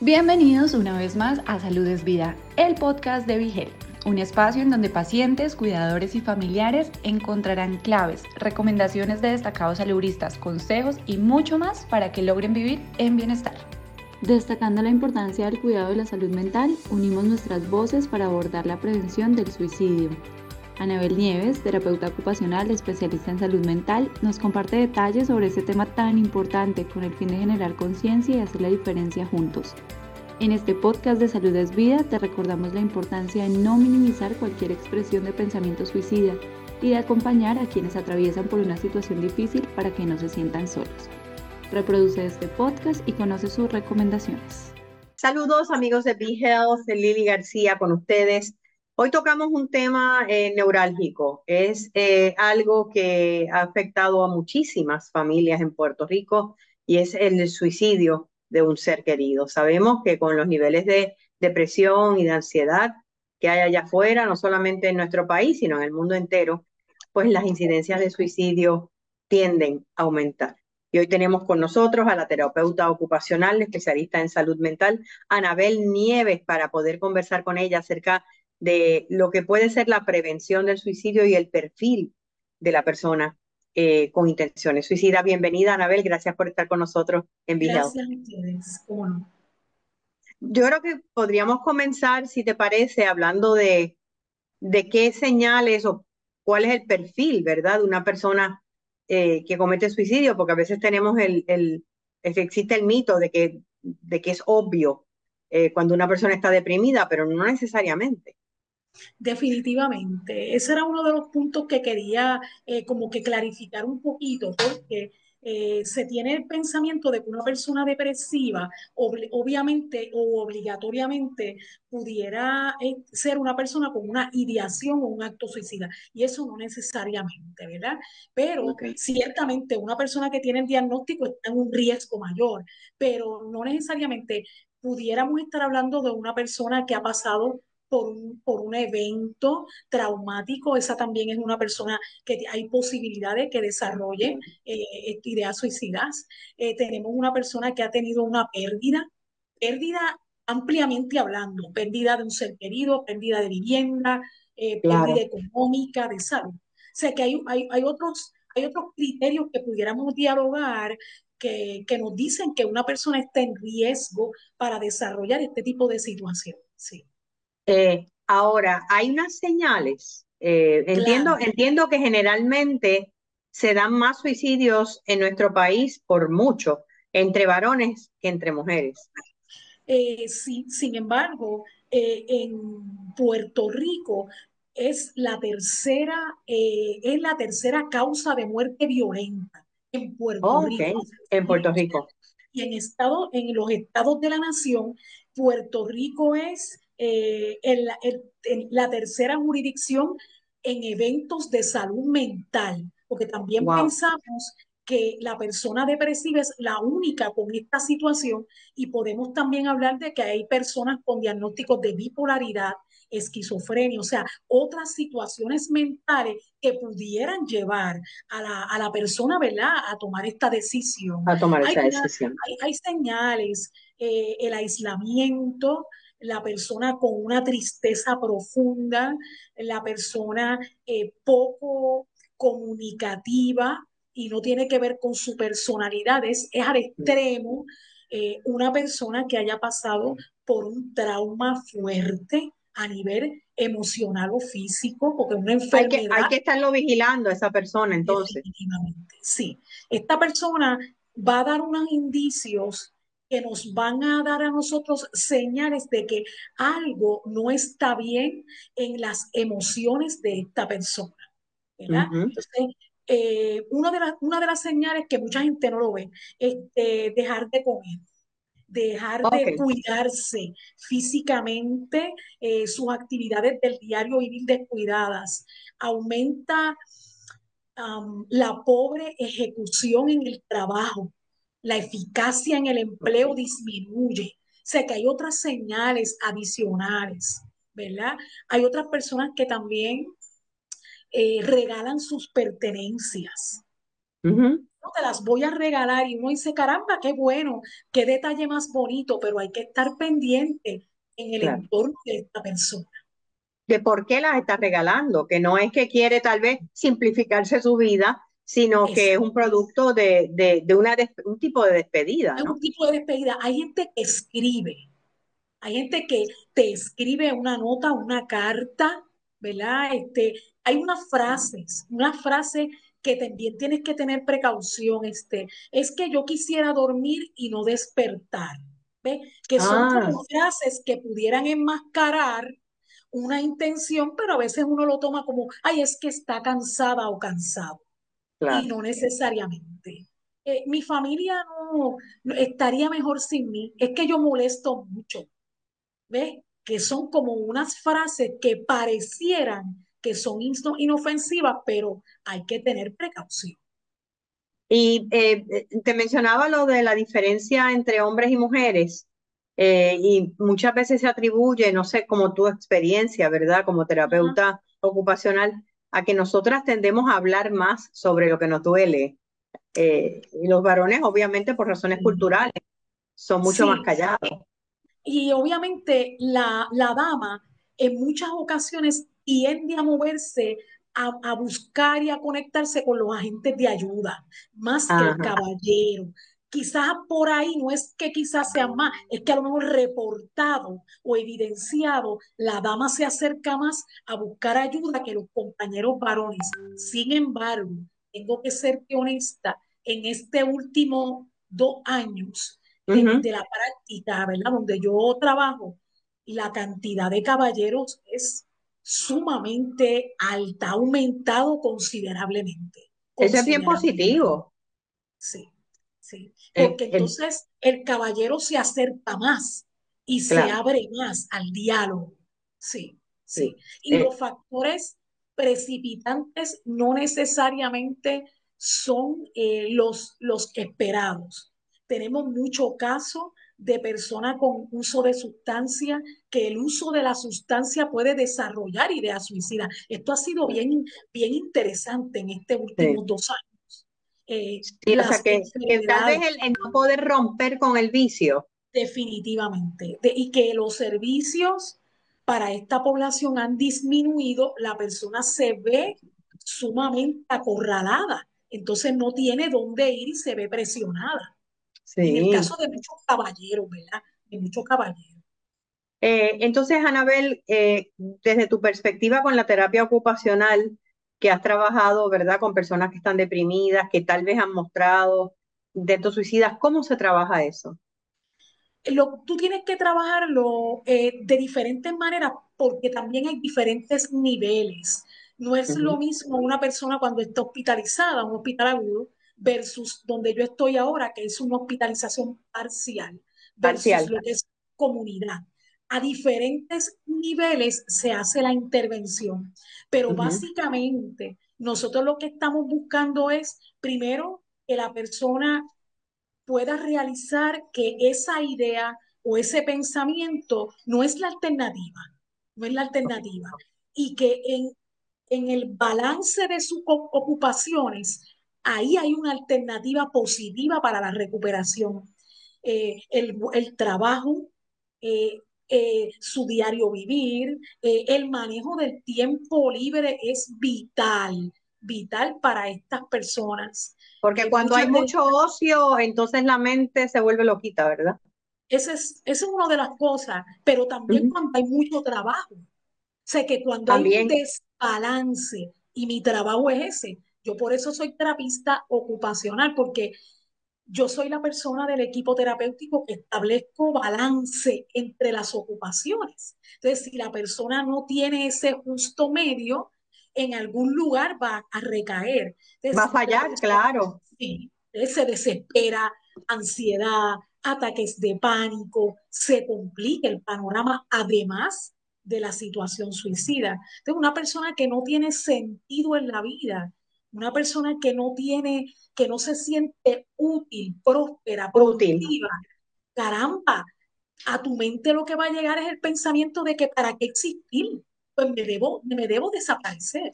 Bienvenidos una vez más a Salud es Vida, el podcast de Vigel, un espacio en donde pacientes, cuidadores y familiares encontrarán claves, recomendaciones de destacados saludistas, consejos y mucho más para que logren vivir en bienestar. Destacando la importancia del cuidado de la salud mental, unimos nuestras voces para abordar la prevención del suicidio. Anabel Nieves, terapeuta ocupacional especialista en salud mental, nos comparte detalles sobre este tema tan importante con el fin de generar conciencia y hacer la diferencia juntos. En este podcast de Salud es Vida te recordamos la importancia de no minimizar cualquier expresión de pensamiento suicida y de acompañar a quienes atraviesan por una situación difícil para que no se sientan solos. Reproduce este podcast y conoce sus recomendaciones. Saludos amigos de Be Health, Lili García con ustedes. Hoy tocamos un tema eh, neurálgico. Es eh, algo que ha afectado a muchísimas familias en Puerto Rico y es el suicidio de un ser querido. Sabemos que con los niveles de depresión y de ansiedad que hay allá afuera, no solamente en nuestro país, sino en el mundo entero, pues las incidencias de suicidio tienden a aumentar. Y hoy tenemos con nosotros a la terapeuta ocupacional, especialista en salud mental, Anabel Nieves, para poder conversar con ella acerca de lo que puede ser la prevención del suicidio y el perfil de la persona eh, con intenciones suicidas. Bienvenida, Anabel, gracias por estar con nosotros en Vigel. Gracias a ustedes, ¿cómo Yo creo que podríamos comenzar, si te parece, hablando de, de qué señales o cuál es el perfil, ¿verdad?, de una persona eh, que comete suicidio, porque a veces tenemos el, el, existe el mito de que, de que es obvio eh, cuando una persona está deprimida, pero no necesariamente. Definitivamente. Ese era uno de los puntos que quería eh, como que clarificar un poquito, porque eh, se tiene el pensamiento de que una persona depresiva obviamente o obligatoriamente pudiera eh, ser una persona con una ideación o un acto suicida. Y eso no necesariamente, ¿verdad? Pero ciertamente una persona que tiene el diagnóstico está en un riesgo mayor, pero no necesariamente pudiéramos estar hablando de una persona que ha pasado por un, por un evento traumático, esa también es una persona que hay posibilidades que desarrolle eh, ideas suicidas. Eh, tenemos una persona que ha tenido una pérdida, pérdida ampliamente hablando, pérdida de un ser querido, pérdida de vivienda, eh, pérdida económica, de salud. O sea que hay, hay, hay, otros, hay otros criterios que pudiéramos dialogar que, que, nos dicen que una persona está en riesgo para desarrollar este tipo de situación. Sí. Eh, ahora, hay unas señales. Eh, entiendo, entiendo que generalmente se dan más suicidios en nuestro país por mucho, entre varones que entre mujeres. Eh, sí, sin embargo, en Puerto Rico es la tercera, es la tercera causa de muerte violenta en Puerto Rico. En Puerto Rico. Y en, estado, en los estados de la nación, Puerto Rico es eh, en, la, tercera jurisdicción en eventos de salud mental, porque también pensamos que la persona depresiva es la única con esta situación y podemos también hablar de que hay personas con diagnósticos de bipolaridad, esquizofrenia, o sea, otras situaciones mentales que pudieran llevar a la, a la persona, ¿verdad?, a tomar esta decisión. A tomar esta decisión. Hay, señales, eh, el aislamiento, la persona con una tristeza profunda, la persona eh, poco comunicativa y no tiene que ver con su personalidad, es, al extremo eh, una persona que haya pasado por un trauma fuerte a nivel emocional o físico, porque una enfermedad... Hay que, hay que estarlo vigilando a esa persona entonces. Sí, esta persona va a dar unos indicios que nos van a dar a nosotros señales de que algo no está bien en las emociones de esta persona. ¿verdad? Entonces, eh, una, de las, una de las señales que mucha gente no lo ve es dejar de comer, dejar de cuidarse físicamente, eh, sus actividades del diario vivir descuidadas, aumenta la pobre ejecución en el trabajo, la eficacia en el empleo disminuye. O sea que hay otras señales adicionales, ¿verdad? Hay otras personas que también eh, regalan sus pertenencias. te las voy a regalar y uno dice, caramba, qué bueno, qué detalle más bonito, pero hay que estar pendiente en el entorno de esta persona. De por qué las está regalando, que no es que quiere tal vez simplificarse su vida, sino que es un producto de, de, una, un tipo de despedida. Es un tipo de despedida. Hay gente que escribe, hay gente que te escribe una nota, una carta, ¿verdad? Este, hay unas frases, unas frases que también tienes que tener precaución, este, es que yo quisiera dormir y no despertar, ¿ves? Que son como ah. frases que pudieran enmascarar una intención, pero a veces uno lo toma como, ay, es que está cansada o cansado y no necesariamente. Eh, mi familia no, estaría mejor sin mí. Es que yo molesto mucho. ¿Ves? Que son como unas frases que parecieran que son inofensivas, pero hay que tener precaución. Y eh, te mencionaba lo de la diferencia entre hombres y mujeres. Eh, y muchas veces se atribuye, no sé, como tu experiencia, ¿verdad? Como terapeuta ocupacional, a que nosotras tendemos a hablar más sobre lo que nos duele. Eh, y los varones, obviamente, por razones culturales, son mucho más callados. Y obviamente la, la dama en muchas ocasiones tiende a moverse a, a, buscar y a conectarse con los agentes de ayuda, más que el caballero. Quizás por ahí no es que quizás sea más, es que a lo mejor reportado o evidenciado, la dama se acerca más a buscar ayuda que los compañeros varones. Sin embargo, tengo que ser honesta, en este último dos años de, la práctica, ¿verdad? Donde yo trabajo, la cantidad de caballeros es sumamente alta, ha aumentado considerablemente. Eso es bien positivo. Sí. ¿Sí? Porque entonces el caballero se acerca más y se abre más al diálogo. Sí, sí. Y eh, los factores precipitantes no necesariamente son eh, los, los esperados. Tenemos mucho caso de personas con uso de sustancia, que el uso de la sustancia puede desarrollar ideas suicidas. Esto ha sido bien, bien interesante en estos últimos dos años. Eh, o sea, que, tal vez el, no poder romper con el vicio. Definitivamente. y que los servicios para esta población han disminuido, la persona se ve sumamente acorralada, entonces no tiene dónde ir y se ve presionada. En el caso de muchos caballeros, ¿verdad? De muchos caballeros. Eh, entonces, Anabel, eh, desde tu perspectiva con la terapia ocupacional, que has trabajado, ¿verdad?, con personas que están deprimidas, que tal vez han mostrado intentos suicidas. ¿Cómo se trabaja eso? Lo, tú tienes que trabajarlo eh, de diferentes maneras porque también hay diferentes niveles. No es lo mismo una persona cuando está hospitalizada, un hospital agudo, versus donde yo estoy ahora, que es una hospitalización parcial, versus parcial. lo que es comunidad a diferentes niveles se hace la intervención. Pero básicamente nosotros lo que estamos buscando es, primero, que la persona pueda realizar que esa idea o ese pensamiento no es la alternativa, no es la alternativa. Y que en, en el balance de sus ocupaciones, ahí hay una alternativa positiva para la recuperación. Eh, el, el, trabajo, eh, eh, su diario vivir, eh, el manejo del tiempo libre es vital, vital para estas personas. Porque cuando hay mucho ocio, entonces la mente se vuelve loquita, ¿verdad? Esa es, es una de las cosas, pero también cuando hay mucho trabajo. Sé que cuando hay un desbalance, y mi trabajo es ese, yo por eso soy terapista ocupacional, porque yo soy la persona del equipo terapéutico que establezco balance entre las ocupaciones. Entonces, si la persona no tiene ese justo medio, en algún lugar va a recaer. va a fallar, claro. Sí, se desespera, ansiedad, ataques de pánico, se complica el panorama, además de la situación suicida. Entonces, una persona que no tiene sentido en la vida, una persona que no tiene, que no se siente útil, próspera, productiva, caramba, a tu mente lo que va a llegar es el pensamiento de que para qué existir, pues me debo, me debo desaparecer,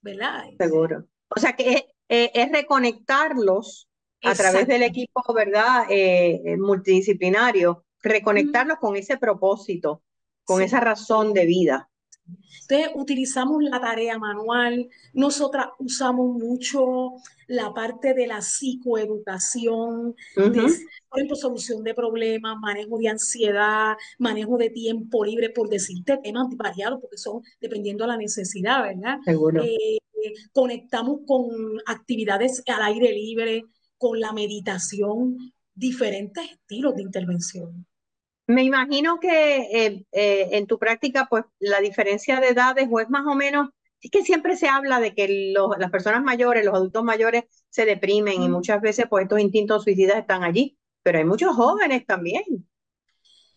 ¿verdad? Seguro. O sea que es, reconectarlos a través del equipo, ¿verdad? Eh, eh, multidisciplinario, reconectarnos con ese propósito, con esa razón de vida. Entonces, utilizamos la tarea manual, nosotras usamos mucho la parte de la psicoeducación, por ejemplo, solución de problemas, manejo de ansiedad, manejo de tiempo libre, por decirte temas variados, porque son dependiendo de la necesidad, ¿verdad? Seguro. Eh, conectamos con actividades al aire libre, con la meditación, diferentes estilos de intervención. Me imagino que eh, eh, en tu práctica, pues la diferencia de edades o es más o menos, es que siempre se habla de que las personas mayores, los adultos mayores se deprimen y muchas veces pues estos instintos suicidas están allí, pero hay muchos jóvenes también.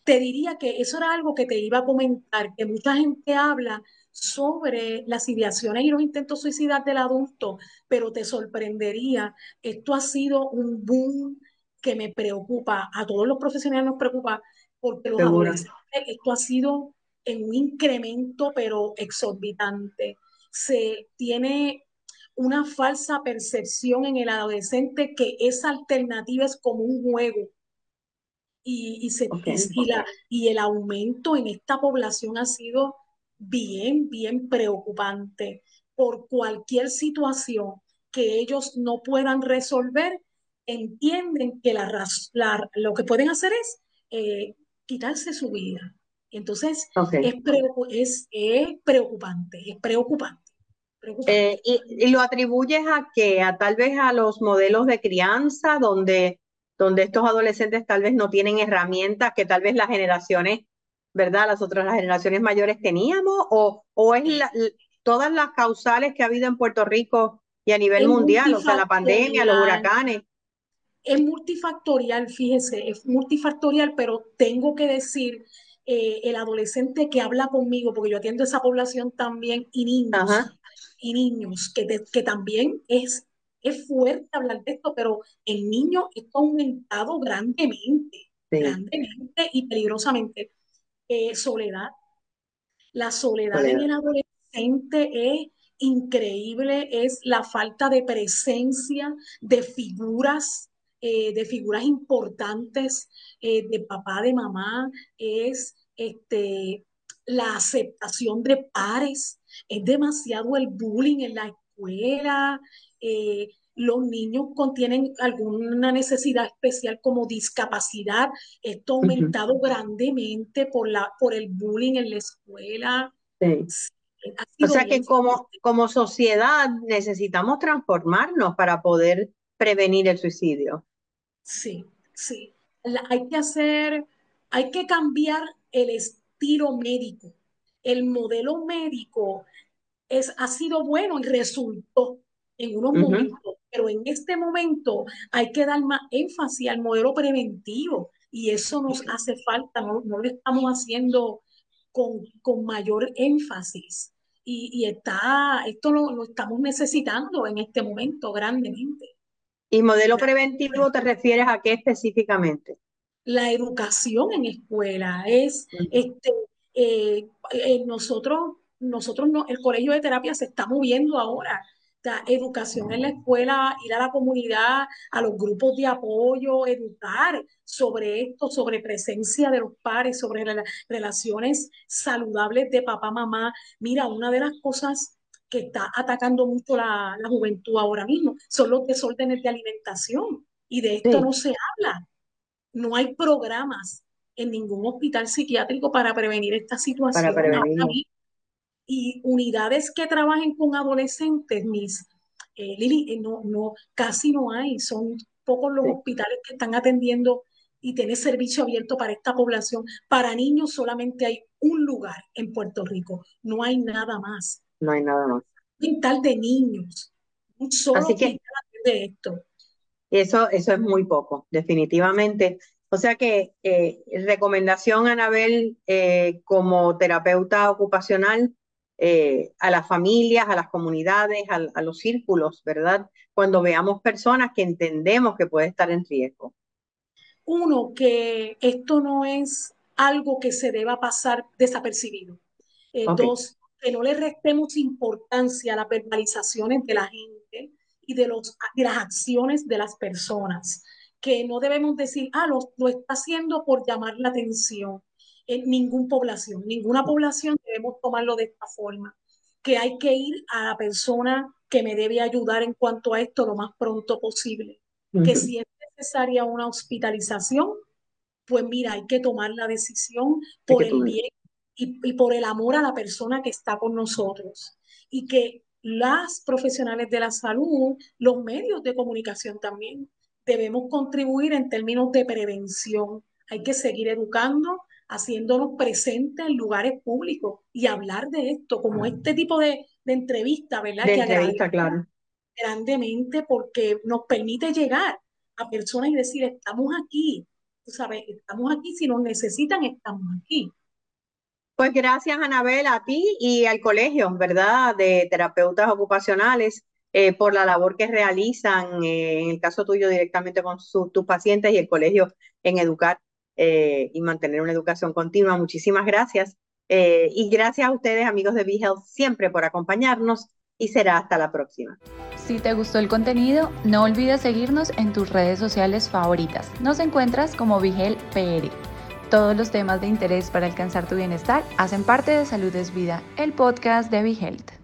Te diría que eso era algo que te iba a comentar, que mucha gente habla sobre las ideaciones y los intentos suicidas del adulto, pero te sorprendería, esto ha sido un boom que me preocupa, a todos los profesionales nos preocupa, porque los adolescentes, esto ha sido en un incremento, pero exorbitante. Se tiene una falsa percepción en el adolescente que esa alternativa es como un juego. Y, se, y, el aumento en esta población ha sido bien, bien preocupante por cualquier situación que ellos no puedan resolver, entienden que la, lo que pueden hacer es eh, quitarse su vida. Entonces, es, es, preocupante, es preocupante. Eh, y, lo atribuyes a que, a tal vez a los modelos de crianza, donde, donde estos adolescentes tal vez no tienen herramientas que tal vez las generaciones, ¿verdad? Las otras las generaciones mayores teníamos, o, o es todas las causales que ha habido en Puerto Rico y a nivel mundial, o sea, la pandemia, los huracanes es multifactorial, fíjese, es multifactorial, pero tengo que decir, eh, el adolescente que habla conmigo, porque yo atiendo esa población también, y niños, y niños, que, que también es, es fuerte hablar de esto, pero el niño está aumentado grandemente, grandemente y peligrosamente. Eh, soledad. La soledad en el adolescente es increíble, es la falta de presencia de figuras eh, de figuras importantes eh, de papá, de mamá, es este, la aceptación de pares, es demasiado el bullying en la escuela, eh, los niños contienen alguna necesidad especial como discapacidad, esto ha aumentado grandemente por, la, por el bullying en la escuela. O sea que como, como sociedad necesitamos transformarnos para poder prevenir el suicidio. Sí, sí. hay que hacer, hay que cambiar el estilo médico. El modelo médico es, ha sido bueno y resultó en unos momentos, pero en este momento hay que dar más énfasis al modelo preventivo y eso nos hace falta, no, lo estamos haciendo con, con mayor énfasis. Y, y, está, esto lo estamos necesitando en este momento grandemente. ¿Y modelo preventivo te refieres a qué específicamente? La educación en escuela es, este, eh, eh, nosotros, nosotros no, el colegio de terapia se está moviendo ahora. La educación en la escuela, ir a la comunidad, a los grupos de apoyo, educar sobre esto, sobre presencia de los pares, sobre relaciones saludables de papá, mamá. Mira, una de las cosas que está atacando mucho la, juventud ahora mismo, son los desórdenes de alimentación. Y de esto no se habla. No hay programas en ningún hospital psiquiátrico para prevenir esta situación. Y unidades que trabajen con adolescentes, mis, eh, Lili, eh, no, no, casi no hay. Son pocos los hospitales que están atendiendo y tienen servicio abierto para esta población. Para niños solamente hay un lugar en Puerto Rico, no hay nada más no hay nada más. Mental de niños. Un solo Así que de esto. Eso, eso es muy poco, definitivamente. O sea que eh, recomendación, Anabel, eh, como terapeuta ocupacional, eh, a las familias, a las comunidades, a, a, los círculos, ¿verdad? Cuando veamos personas que entendemos que puede estar en riesgo. Uno, que esto no es algo que se deba pasar desapercibido. Dos, que no le restemos importancia a las verbalizaciones de la gente, y de, los, de las acciones de las personas, que no debemos decir, ah, lo, lo está haciendo por llamar la atención. En ninguna población, ninguna población debemos tomarlo de esta forma, que hay que ir a la persona que me debe ayudar en cuanto a esto lo más pronto posible, que si es necesaria una hospitalización, pues mira, hay que tomar la decisión por el bien y, y, por el amor a la persona que está con nosotros. Y que las profesionales de la salud, los medios de comunicación también, debemos contribuir en términos de prevención. Hay que seguir educando, haciéndonos presentes en lugares públicos y hablar de esto, como este tipo de, de entrevista, ¿verdad? De entrevista, claro. Grandemente porque nos permite llegar a personas y decir, estamos aquí, tú sabes, estamos aquí, si nos necesitan, estamos aquí. Pues gracias, Anabel, a ti y al colegio, ¿verdad?, de terapeutas ocupacionales eh, por la labor que realizan, eh, en el caso tuyo directamente con tus pacientes y el colegio en educar eh, y mantener una educación continua. Muchísimas gracias. y gracias a ustedes, amigos de BeHealth, siempre por acompañarnos y será hasta la próxima. Si te gustó el contenido, no olvides seguirnos en tus redes sociales favoritas. Nos encuentras como Vigel PR. Todos los temas de interés para alcanzar tu bienestar hacen parte de Salud es Vida, el podcast de BeHealth.